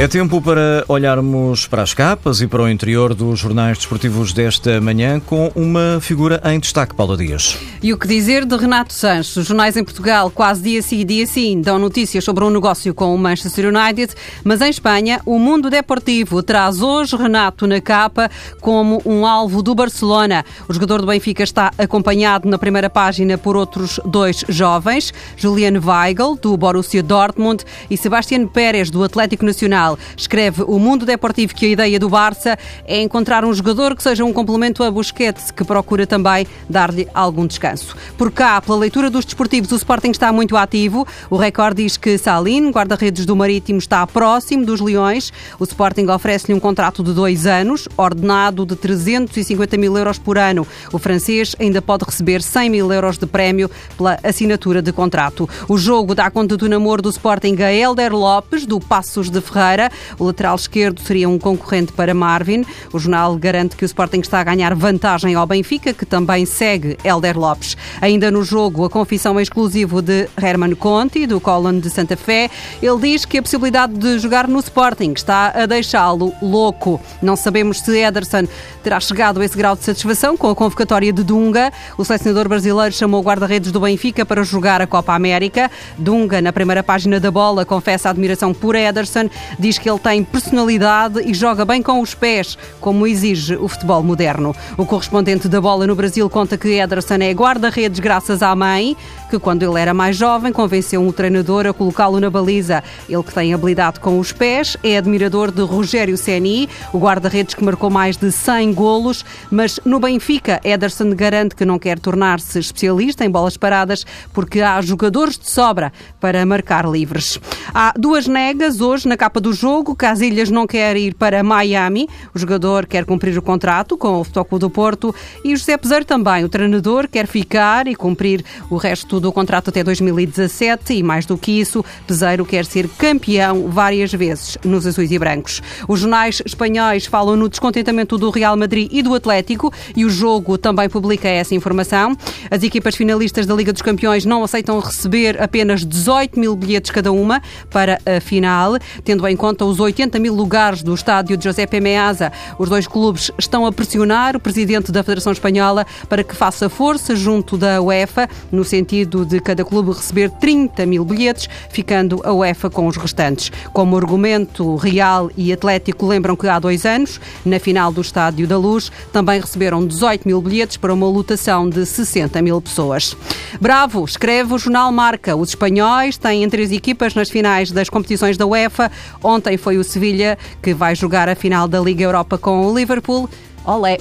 É tempo para olharmos para as capas e para o interior dos jornais desportivos desta manhã com uma figura em destaque, Paula Dias. E o que dizer de Renato Sanches? Os jornais em Portugal, quase dia sim dia sim, dão notícias sobre um negócio com o Manchester United, mas em Espanha, o Mundo Deportivo traz hoje Renato na capa como um alvo do Barcelona. O jogador do Benfica está acompanhado na primeira página por outros dois jovens, Julian Weigl, do Borussia Dortmund, e Sebastián Pérez, do Atlético Nacional. Escreve o Mundo Deportivo que a ideia do Barça é encontrar um jogador que seja um complemento a Busquets, que procura também dar-lhe algum descanso. Por cá, pela leitura dos desportivos, o Sporting está muito ativo. O recorde diz que Salim, guarda-redes do Marítimo, está próximo dos Leões. O Sporting oferece-lhe um contrato de dois anos, ordenado de 350 mil euros por ano. O francês ainda pode receber 100 mil euros de prémio pela assinatura de contrato. O jogo dá conta do namoro do Sporting a Helder Lopes, do Passos de Ferreira. O lateral esquerdo seria um concorrente para Marvin. O jornal garante que o Sporting está a ganhar vantagem ao Benfica, que também segue Helder Lopes. Ainda no jogo, a confissão é exclusivo de Herman Conti, do Colon de Santa Fé. Ele diz que a possibilidade de jogar no Sporting está a deixá-lo louco. Não sabemos se Ederson terá chegado a esse grau de satisfação com a convocatória de Dunga. O selecionador brasileiro chamou o guarda-redes do Benfica para jogar a Copa América. Dunga, na primeira página da bola, confessa a admiração por Ederson. Diz que ele tem personalidade e joga bem com os pés, como exige o futebol moderno. O correspondente da bola no Brasil conta que Ederson é guarda-redes graças à mãe, que quando ele era mais jovem convenceu um treinador a colocá-lo na baliza. Ele que tem habilidade com os pés, é admirador de Rogério Ceni, o guarda-redes que marcou mais de 100 golos, mas no Benfica, Ederson garante que não quer tornar-se especialista em bolas paradas porque há jogadores de sobra para marcar livres. Há duas negas hoje na capa do jogo. Casilhas não quer ir para Miami. O jogador quer cumprir o contrato com o Futebol Clube do Porto e José Peseiro também. O treinador quer ficar e cumprir o resto do contrato até 2017 e mais do que isso, Peseiro quer ser campeão várias vezes nos azuis e brancos. Os jornais espanhóis falam no descontentamento do Real Madrid e do Atlético e o jogo também publica essa informação. As equipas finalistas da Liga dos Campeões não aceitam receber apenas 18 mil bilhetes cada uma para a final, tendo em conta os 80 mil lugares do estádio de José Meazza. Os dois clubes estão a pressionar o presidente da Federação Espanhola para que faça força junto da UEFA, no sentido de cada clube receber 30 mil bilhetes, ficando a UEFA com os restantes. Como argumento, Real e Atlético lembram que há dois anos, na final do Estádio da Luz, também receberam 18 mil bilhetes para uma lotação de 60 mil pessoas. Bravo, escreve o jornal Marca. Os espanhóis têm três equipas nas finais das competições da UEFA. Ontem foi o Sevilha que vai jogar a final da Liga Europa com o Liverpool. Olé!